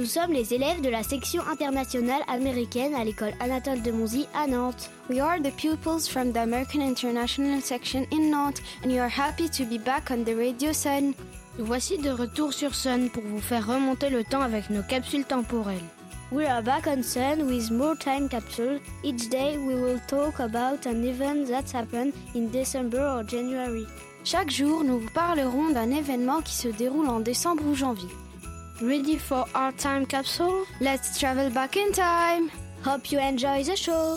Nous sommes les élèves de la section internationale américaine à l'école Anatole de Monzy à Nantes. We are the pupils from the American International section in Nantes and we are happy to be back on the Radio Sun. Nous voici de retour sur Sun pour vous faire remonter le temps avec nos capsules temporelles. We are back on Sun with more time capsule. Each day we will talk about an event that happened in December or January. Chaque jour, nous vous parlerons d'un événement qui se déroule en décembre ou janvier. Ready for our time capsule? Let's travel back in time. Hope you enjoy the show.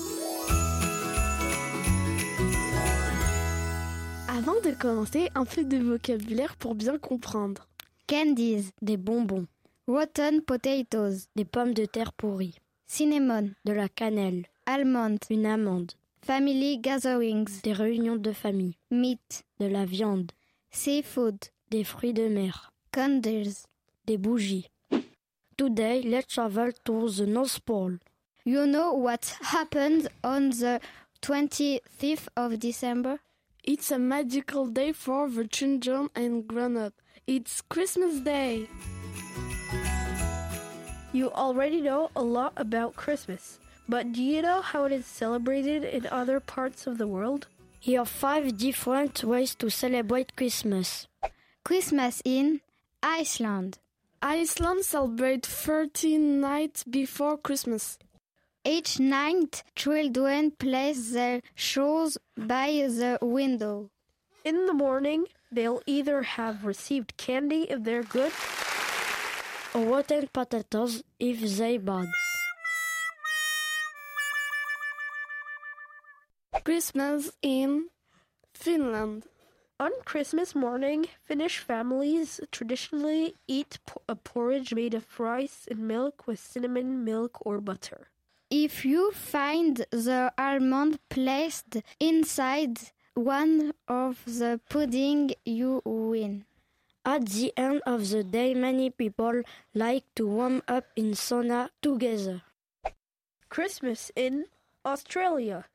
Avant de commencer, un peu de vocabulaire pour bien comprendre. Candies, des bonbons. Rotten potatoes, des pommes de terre pourries. Cinnamon, de la cannelle. Almond, une amande. Family gatherings, des réunions de famille. Meat, de la viande. Seafood, des fruits de mer. Candles, des bougies. Today, let's travel to the North Pole. You know what happened on the 25th of December? It's a magical day for the children and grown-up. It's Christmas Day. You already know a lot about Christmas, but do you know how it is celebrated in other parts of the world? Here are five different ways to celebrate Christmas. Christmas in Iceland. Iceland celebrates 13 nights before Christmas. Each night, children place their shoes by the window. In the morning, they'll either have received candy if they're good, or rotten potatoes if they're bad. Christmas in Finland. On Christmas morning, Finnish families traditionally eat a porridge made of rice and milk with cinnamon, milk, or butter. If you find the almond placed inside one of the pudding, you win. At the end of the day, many people like to warm up in sauna together. Christmas in Australia.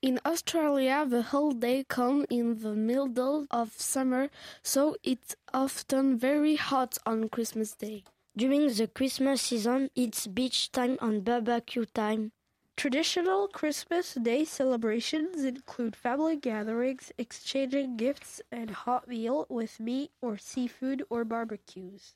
In Australia, the holiday comes in the middle of summer, so it's often very hot on Christmas Day. During the Christmas season, it's beach time and barbecue time. Traditional Christmas Day celebrations include family gatherings, exchanging gifts, and hot meal with meat or seafood or barbecues.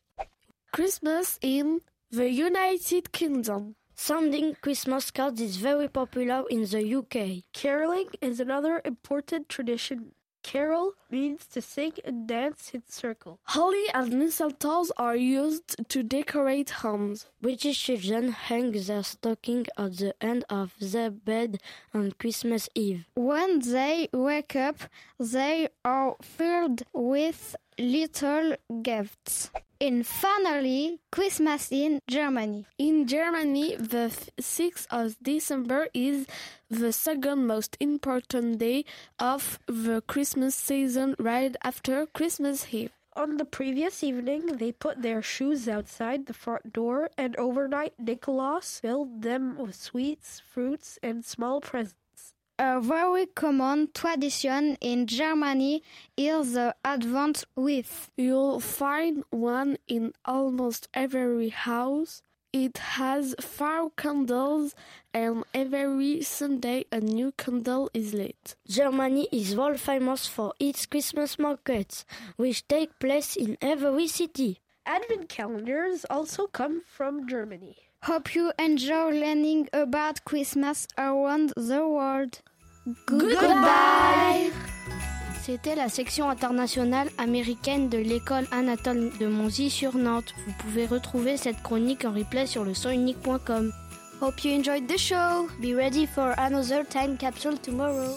Christmas in the United Kingdom. Sending Christmas cards is very popular in the UK. Caroling is another important tradition. Carol means to sing and dance in circle. Holly and mistletoes are used to decorate homes. British children hang their stocking at the end of their bed on Christmas Eve. When they wake up, they are filled with little gifts. And finally, Christmas in Germany. In Germany, the 6th of December is the second most important day of the Christmas season right after Christmas Eve. On the previous evening, they put their shoes outside the front door, and overnight, Nicholas filled them with sweets, fruits, and small presents. Uh, a very common tradition in Germany is uh, the Advent wreath. You'll find one in almost every house. It has five candles, and every Sunday a new candle is lit. Germany is world famous for its Christmas markets, which take place in every city. Advent calendars also come from Germany. Hope you enjoy learning about Christmas around the world. Goodbye. C'était la section internationale américaine de l'école Anatole de Monzy sur Nantes. Vous pouvez retrouver cette chronique en replay sur le sonunique.com. Hope you enjoyed the show. Be ready for another time capsule tomorrow.